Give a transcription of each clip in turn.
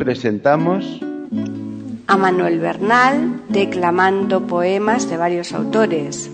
Presentamos a Manuel Bernal declamando poemas de varios autores.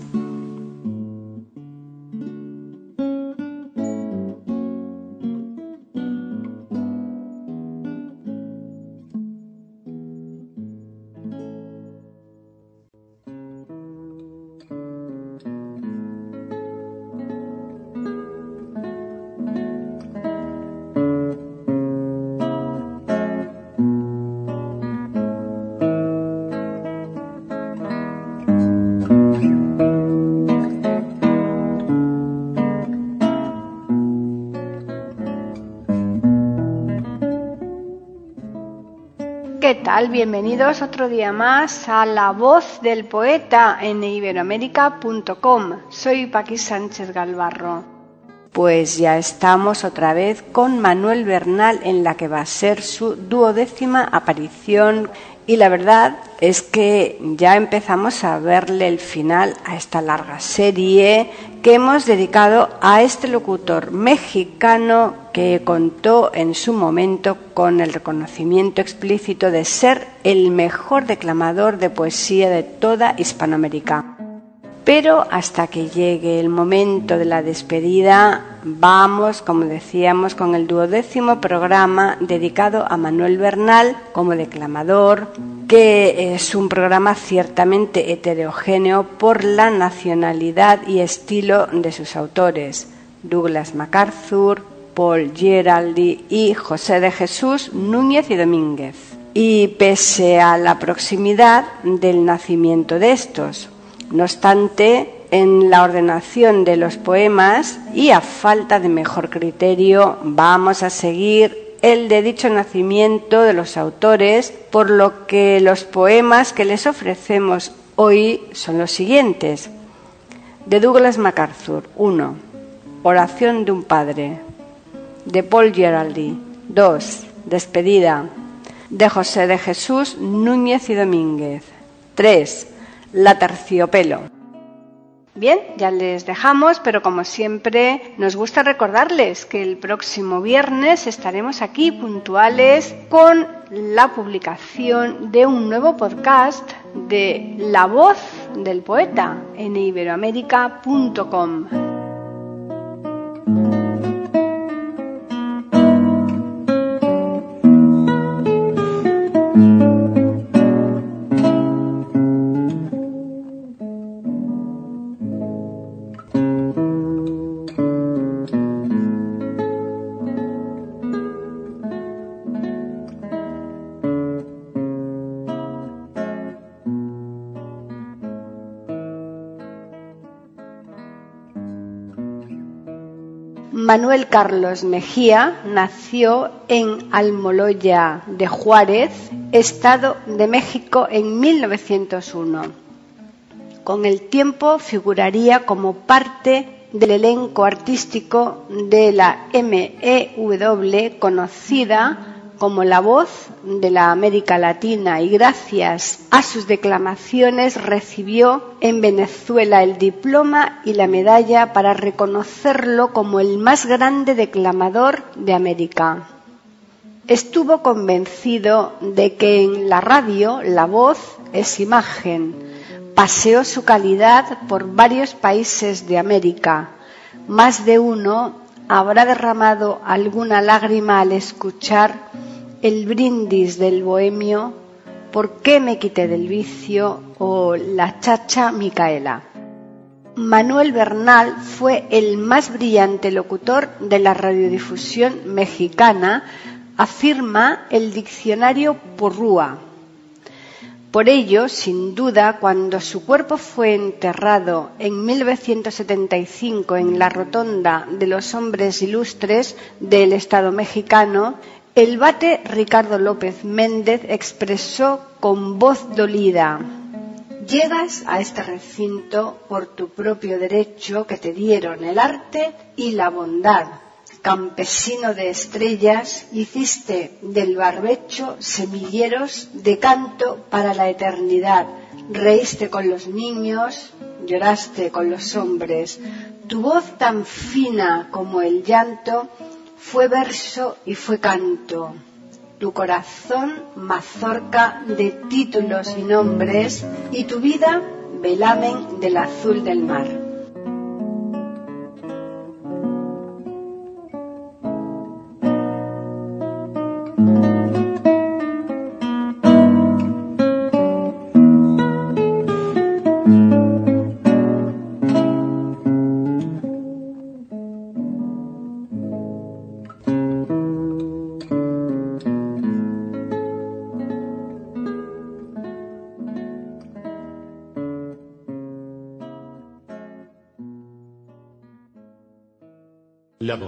Tal? Bienvenidos otro día más a La Voz del Poeta en iberoamérica.com. Soy Paqui Sánchez Galvarro. Pues ya estamos otra vez con Manuel Bernal en la que va a ser su duodécima aparición y la verdad es que ya empezamos a verle el final a esta larga serie que hemos dedicado a este locutor mexicano que contó en su momento con el reconocimiento explícito de ser el mejor declamador de poesía de toda Hispanoamérica. Pero hasta que llegue el momento de la despedida, vamos, como decíamos, con el duodécimo programa dedicado a Manuel Bernal como declamador, que es un programa ciertamente heterogéneo por la nacionalidad y estilo de sus autores, Douglas MacArthur, Paul Geraldi y José de Jesús Núñez y Domínguez. Y pese a la proximidad del nacimiento de estos, no obstante, en la ordenación de los poemas y a falta de mejor criterio, vamos a seguir el de dicho nacimiento de los autores, por lo que los poemas que les ofrecemos hoy son los siguientes. De Douglas MacArthur, 1. Oración de un padre. De Paul Geraldi, 2. Despedida. De José de Jesús Núñez y Domínguez, 3 la terciopelo. Bien, ya les dejamos, pero como siempre nos gusta recordarles que el próximo viernes estaremos aquí puntuales con la publicación de un nuevo podcast de La voz del poeta en iberoamérica.com. Carlos Mejía nació en Almoloya de Juárez, Estado de México, en 1901. Con el tiempo figuraría como parte del elenco artístico de la MEW conocida como la voz de la América Latina y gracias a sus declamaciones recibió en Venezuela el diploma y la medalla para reconocerlo como el más grande declamador de América. Estuvo convencido de que en la radio la voz es imagen. Paseó su calidad por varios países de América. Más de uno habrá derramado alguna lágrima al escuchar el brindis del bohemio, ¿Por qué me quité del vicio? o La chacha Micaela. Manuel Bernal fue el más brillante locutor de la radiodifusión mexicana, afirma el diccionario Porrúa. Por ello, sin duda, cuando su cuerpo fue enterrado en 1975 en la Rotonda de los Hombres Ilustres del Estado mexicano, el bate Ricardo López Méndez expresó con voz dolida Llegas a este recinto por tu propio derecho que te dieron el arte y la bondad. Campesino de estrellas, hiciste del barbecho semilleros de canto para la eternidad. Reíste con los niños, lloraste con los hombres. Tu voz tan fina como el llanto fue verso y fue canto. Tu corazón mazorca de títulos y nombres y tu vida velamen del azul del mar.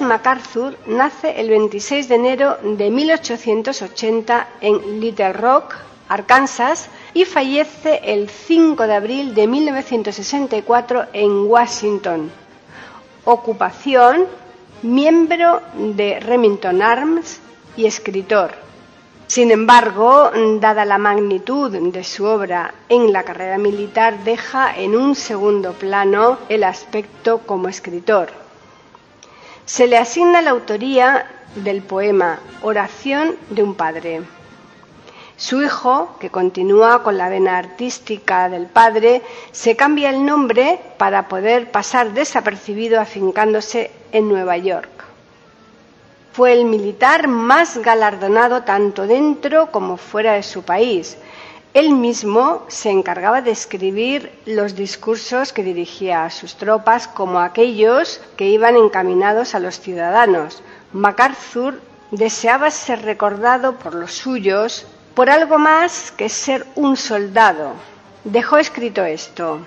MacArthur nace el 26 de enero de 1880 en Little Rock, Arkansas, y fallece el 5 de abril de 1964 en Washington. Ocupación, miembro de Remington Arms y escritor. Sin embargo, dada la magnitud de su obra en la carrera militar, deja en un segundo plano el aspecto como escritor se le asigna la autoría del poema Oración de un padre. Su hijo, que continúa con la vena artística del padre, se cambia el nombre para poder pasar desapercibido afincándose en Nueva York. Fue el militar más galardonado tanto dentro como fuera de su país, él mismo se encargaba de escribir los discursos que dirigía a sus tropas como aquellos que iban encaminados a los ciudadanos. MacArthur deseaba ser recordado por los suyos por algo más que ser un soldado. Dejó escrito esto.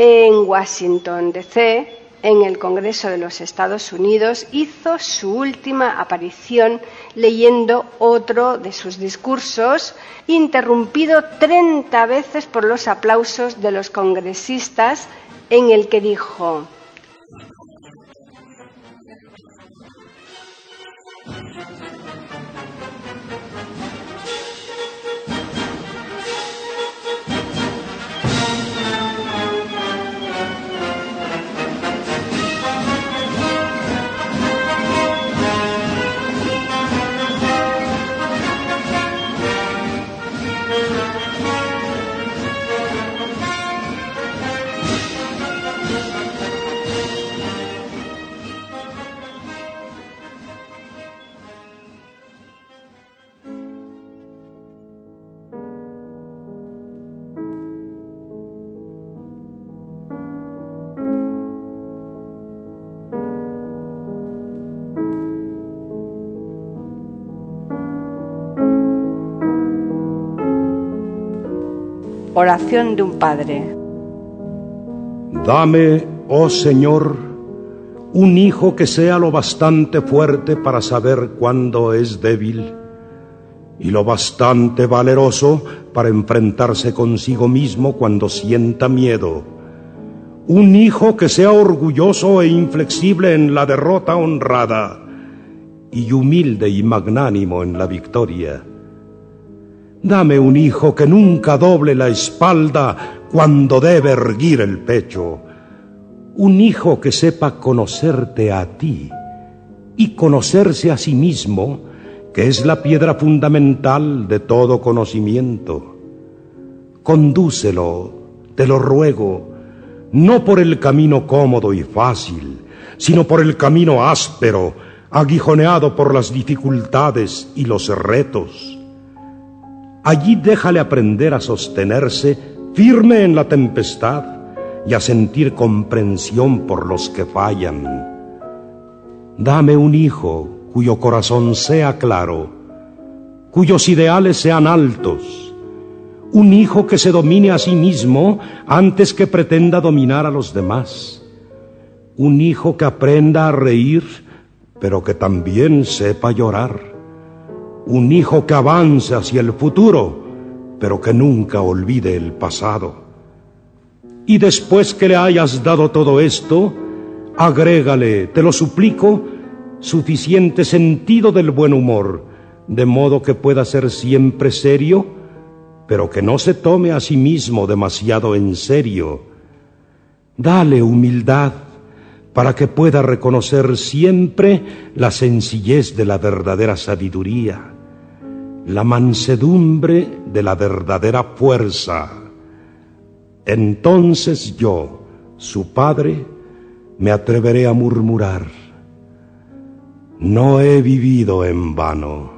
En Washington, D.C., en el Congreso de los Estados Unidos, hizo su última aparición leyendo otro de sus discursos, interrumpido 30 veces por los aplausos de los congresistas, en el que dijo Oración de un padre. Dame, oh Señor, un hijo que sea lo bastante fuerte para saber cuándo es débil y lo bastante valeroso para enfrentarse consigo mismo cuando sienta miedo. Un hijo que sea orgulloso e inflexible en la derrota honrada y humilde y magnánimo en la victoria. Dame un hijo que nunca doble la espalda cuando debe erguir el pecho. Un hijo que sepa conocerte a ti y conocerse a sí mismo, que es la piedra fundamental de todo conocimiento. Condúcelo, te lo ruego, no por el camino cómodo y fácil, sino por el camino áspero, aguijoneado por las dificultades y los retos. Allí déjale aprender a sostenerse firme en la tempestad y a sentir comprensión por los que fallan. Dame un hijo cuyo corazón sea claro, cuyos ideales sean altos, un hijo que se domine a sí mismo antes que pretenda dominar a los demás, un hijo que aprenda a reír, pero que también sepa llorar, un hijo que avance hacia el futuro, pero que nunca olvide el pasado. Y después que le hayas dado todo esto, agrégale, te lo suplico, suficiente sentido del buen humor, de modo que pueda ser siempre serio, pero que no se tome a sí mismo demasiado en serio. Dale humildad para que pueda reconocer siempre la sencillez de la verdadera sabiduría, la mansedumbre de la verdadera fuerza. Entonces yo, su padre, me atreveré a murmurar, no he vivido en vano.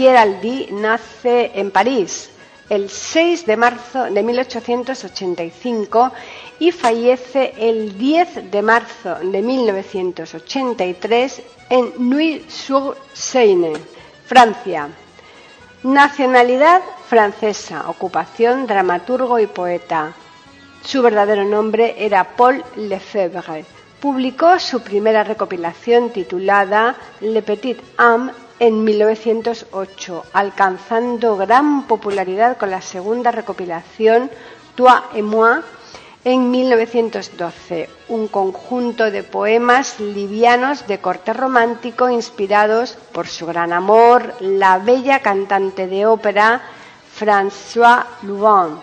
Paul Giraldi nace en París el 6 de marzo de 1885 y fallece el 10 de marzo de 1983 en Neuilly-sur-Seine, Francia. Nacionalidad francesa, ocupación dramaturgo y poeta. Su verdadero nombre era Paul Lefebvre. Publicó su primera recopilación titulada Le Petit Homme en 1908, alcanzando gran popularidad con la segunda recopilación Toi et moi en 1912, un conjunto de poemas livianos de corte romántico inspirados por su gran amor, la bella cantante de ópera François Louvain.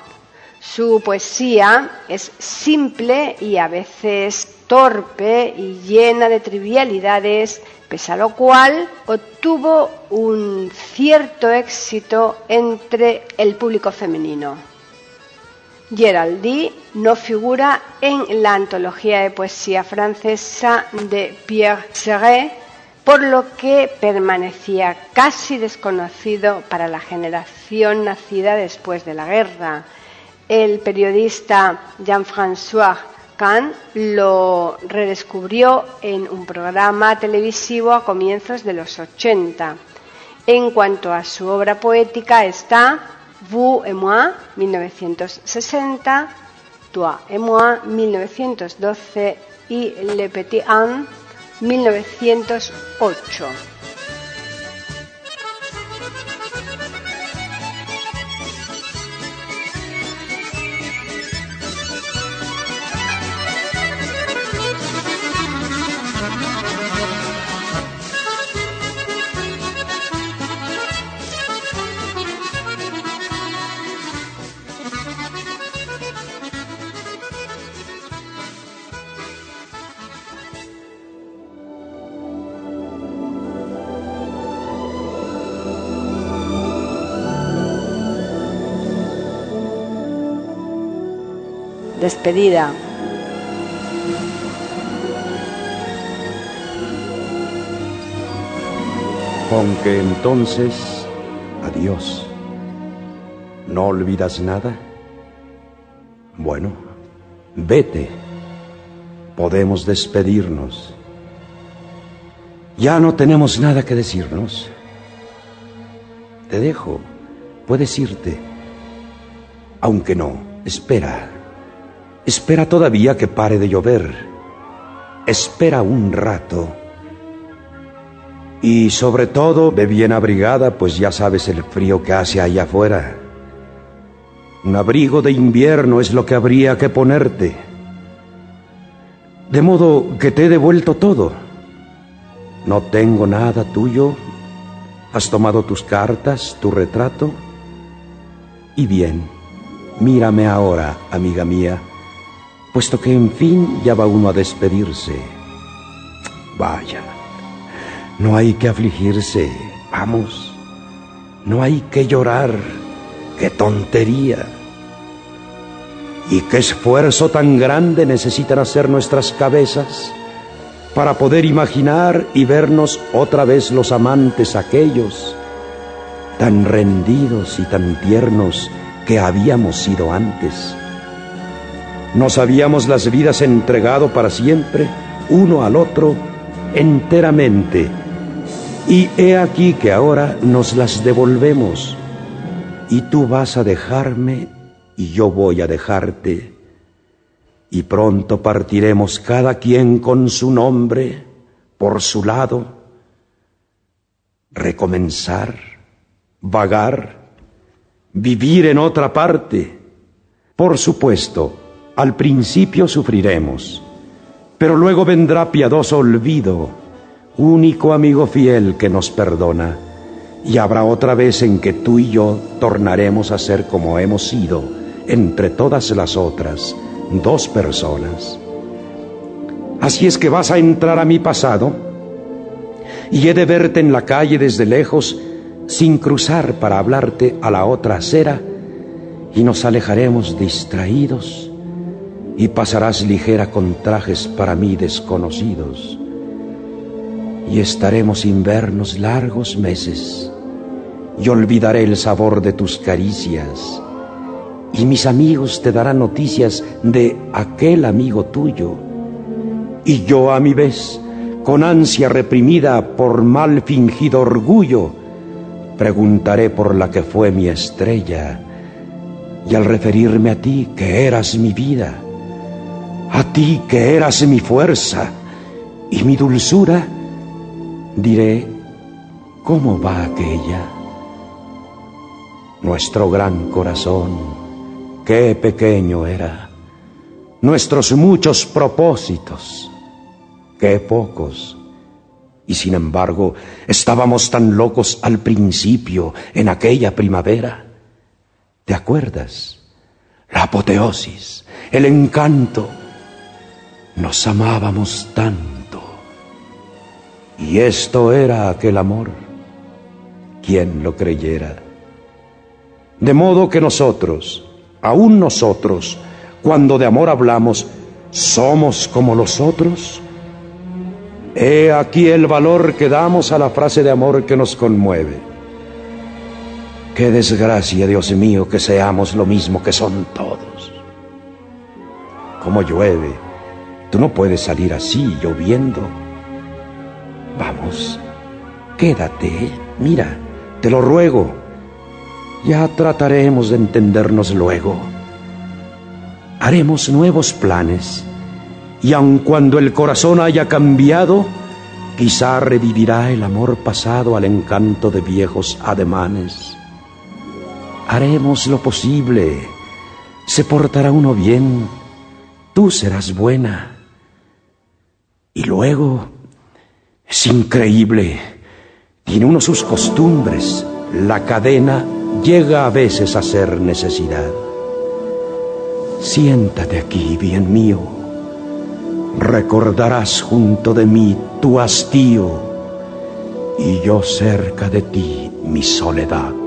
Su poesía es simple y a veces torpe y llena de trivialidades, pese a lo cual obtuvo un cierto éxito entre el público femenino. Geraldi no figura en la antología de poesía francesa de Pierre Serret, por lo que permanecía casi desconocido para la generación nacida después de la guerra. El periodista Jean-François Kahn lo redescubrió en un programa televisivo a comienzos de los 80. En cuanto a su obra poética está Vous et moi, 1960, Toi et moi, 1912 y Le Petit Homme, 1908. Despedida. Aunque entonces, adiós. ¿No olvidas nada? Bueno, vete. Podemos despedirnos. Ya no tenemos nada que decirnos. Te dejo. Puedes irte. Aunque no, espera. Espera todavía que pare de llover. Espera un rato. Y sobre todo, ve bien abrigada, pues ya sabes el frío que hace allá afuera. Un abrigo de invierno es lo que habría que ponerte. De modo que te he devuelto todo. No tengo nada tuyo. Has tomado tus cartas, tu retrato. Y bien, mírame ahora, amiga mía, puesto que en fin ya va uno a despedirse. Vaya. No hay que afligirse, vamos. No hay que llorar, qué tontería. ¿Y qué esfuerzo tan grande necesitan hacer nuestras cabezas para poder imaginar y vernos otra vez los amantes aquellos, tan rendidos y tan tiernos que habíamos sido antes? Nos habíamos las vidas entregado para siempre, uno al otro, enteramente. Y he aquí que ahora nos las devolvemos, y tú vas a dejarme y yo voy a dejarte, y pronto partiremos cada quien con su nombre, por su lado, recomenzar, vagar, vivir en otra parte. Por supuesto, al principio sufriremos, pero luego vendrá piadoso olvido único amigo fiel que nos perdona, y habrá otra vez en que tú y yo tornaremos a ser como hemos sido entre todas las otras, dos personas. Así es que vas a entrar a mi pasado y he de verte en la calle desde lejos sin cruzar para hablarte a la otra acera y nos alejaremos distraídos y pasarás ligera con trajes para mí desconocidos. Y estaremos sin vernos largos meses y olvidaré el sabor de tus caricias. Y mis amigos te darán noticias de aquel amigo tuyo. Y yo a mi vez con ansia reprimida por mal fingido orgullo preguntaré por la que fue mi estrella. Y al referirme a ti que eras mi vida a ti que eras mi fuerza y mi dulzura diré, ¿cómo va aquella? Nuestro gran corazón, qué pequeño era. Nuestros muchos propósitos, qué pocos. Y sin embargo, estábamos tan locos al principio, en aquella primavera. ¿Te acuerdas? La apoteosis, el encanto. Nos amábamos tanto. Y esto era aquel amor. ¿Quién lo creyera? De modo que nosotros, aún nosotros, cuando de amor hablamos, somos como los otros. He aquí el valor que damos a la frase de amor que nos conmueve. Qué desgracia, Dios mío, que seamos lo mismo que son todos. Como llueve, tú no puedes salir así lloviendo Vamos, quédate, mira, te lo ruego. Ya trataremos de entendernos luego. Haremos nuevos planes y aun cuando el corazón haya cambiado, quizá revivirá el amor pasado al encanto de viejos ademanes. Haremos lo posible, se portará uno bien, tú serás buena. Y luego es increíble. Tiene uno sus costumbres. La cadena llega a veces a ser necesidad. Siéntate aquí, bien mío. Recordarás junto de mí tu hastío y yo cerca de ti mi soledad.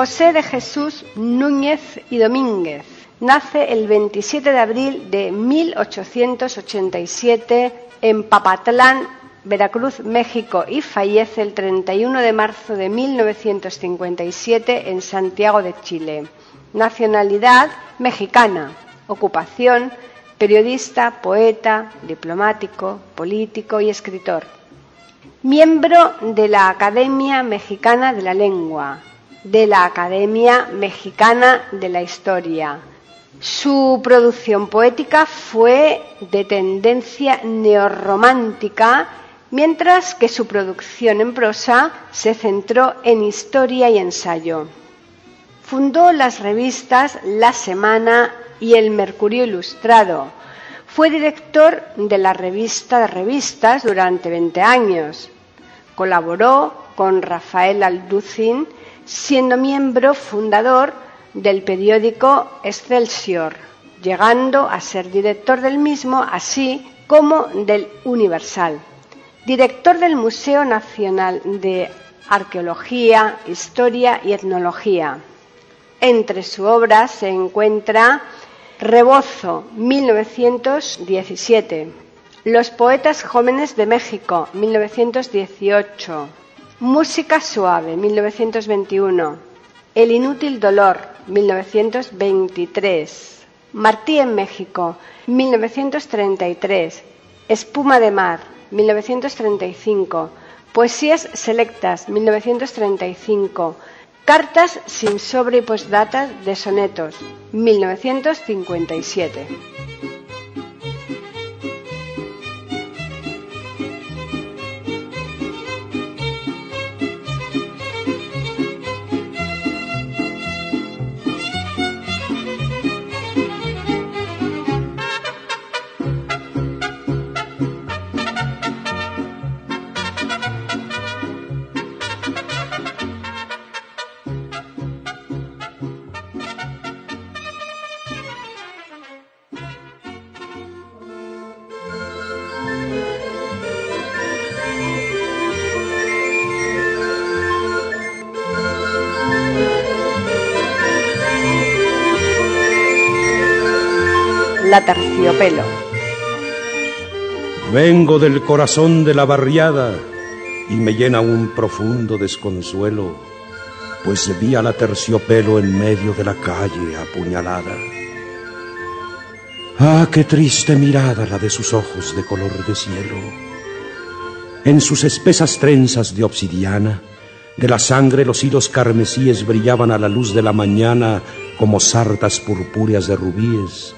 José de Jesús Núñez y Domínguez nace el 27 de abril de 1887 en Papatlán, Veracruz, México y fallece el 31 de marzo de 1957 en Santiago de Chile. Nacionalidad mexicana. Ocupación periodista, poeta, diplomático, político y escritor. Miembro de la Academia Mexicana de la Lengua, de la Academia Mexicana de la Historia. Su producción poética fue de tendencia neorromántica, mientras que su producción en prosa se centró en historia y ensayo. Fundó las revistas La Semana y El Mercurio Ilustrado. Fue director de la revista de revistas durante 20 años. Colaboró con Rafael Alducin siendo miembro fundador del periódico Excelsior, llegando a ser director del mismo, así como del Universal. Director del Museo Nacional de Arqueología, Historia y Etnología. Entre su obra se encuentra Rebozo, 1917. Los Poetas Jóvenes de México, 1918. Música suave, 1921. El inútil dolor, 1923. Martí en México, 1933. Espuma de mar, 1935. Poesías selectas, 1935. Cartas sin sobre y postdata de sonetos, 1957. La terciopelo. Vengo del corazón de la barriada y me llena un profundo desconsuelo, pues vi a la terciopelo en medio de la calle apuñalada. Ah, qué triste mirada la de sus ojos de color de cielo. En sus espesas trenzas de obsidiana, de la sangre los hilos carmesíes brillaban a la luz de la mañana como sartas purpúreas de rubíes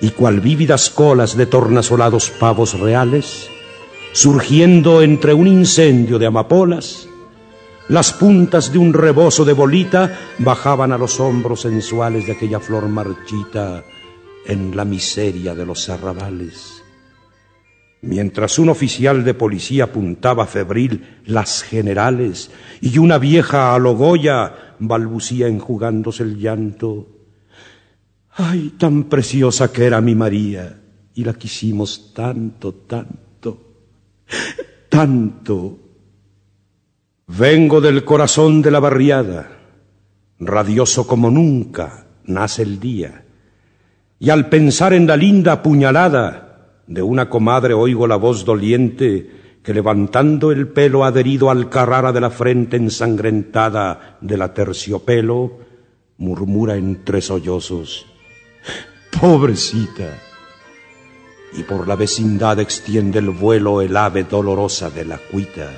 y cual vívidas colas de tornasolados pavos reales, surgiendo entre un incendio de amapolas, las puntas de un rebozo de bolita bajaban a los hombros sensuales de aquella flor marchita en la miseria de los arrabales. Mientras un oficial de policía apuntaba febril las generales y una vieja alogoya balbucía enjugándose el llanto, Ay, tan preciosa que era mi María, y la quisimos tanto, tanto, tanto. Vengo del corazón de la barriada, radioso como nunca nace el día, y al pensar en la linda puñalada de una comadre oigo la voz doliente que levantando el pelo adherido al carrara de la frente ensangrentada de la terciopelo, murmura entre sollozos, Pobrecita. Y por la vecindad extiende el vuelo el ave dolorosa de la cuita.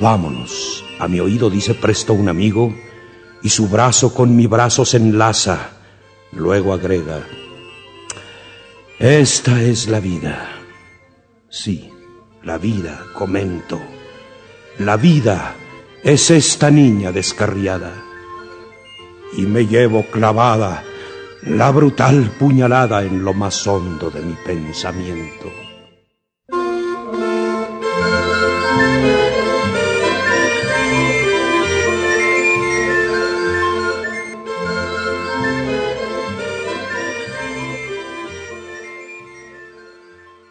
Vámonos, a mi oído dice presto un amigo, y su brazo con mi brazo se enlaza, Luego agrega, esta es la vida. Sí, la vida, comento. La vida es esta niña descarriada. Y me llevo clavada la brutal puñalada en lo más hondo de mi pensamiento.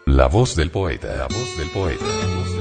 La voz del poeta. La voz del poeta.